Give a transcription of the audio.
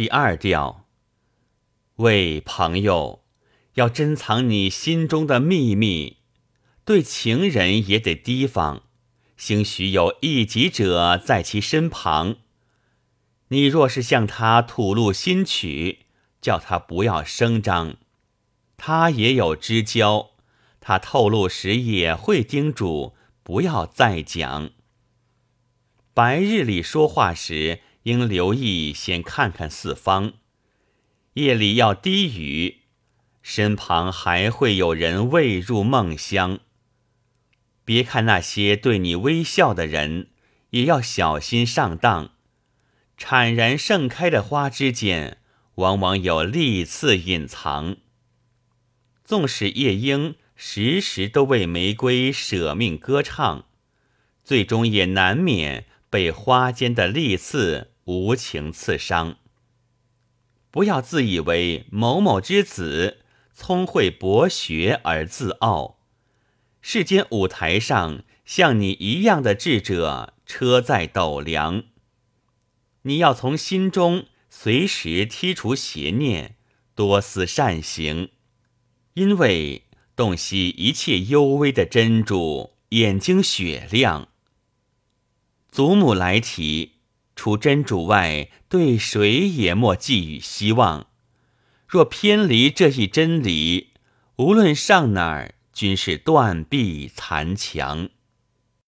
第二调，为朋友，要珍藏你心中的秘密，对情人也得提防，兴许有异己者在其身旁。你若是向他吐露心曲，叫他不要声张，他也有知交，他透露时也会叮嘱不要再讲。白日里说话时。应留意，先看看四方。夜里要低语，身旁还会有人未入梦乡。别看那些对你微笑的人，也要小心上当。产然盛开的花之间，往往有利刺隐藏。纵使夜莺时时都为玫瑰舍命歌唱，最终也难免被花间的利刺。无情刺伤。不要自以为某某之子聪慧博学而自傲，世间舞台上像你一样的智者车载斗量。你要从心中随时剔除邪念，多思善行，因为洞悉一切幽微的真主，眼睛雪亮。祖母来提。除真主外，对谁也莫寄予希望。若偏离这一真理，无论上哪儿，均是断壁残墙。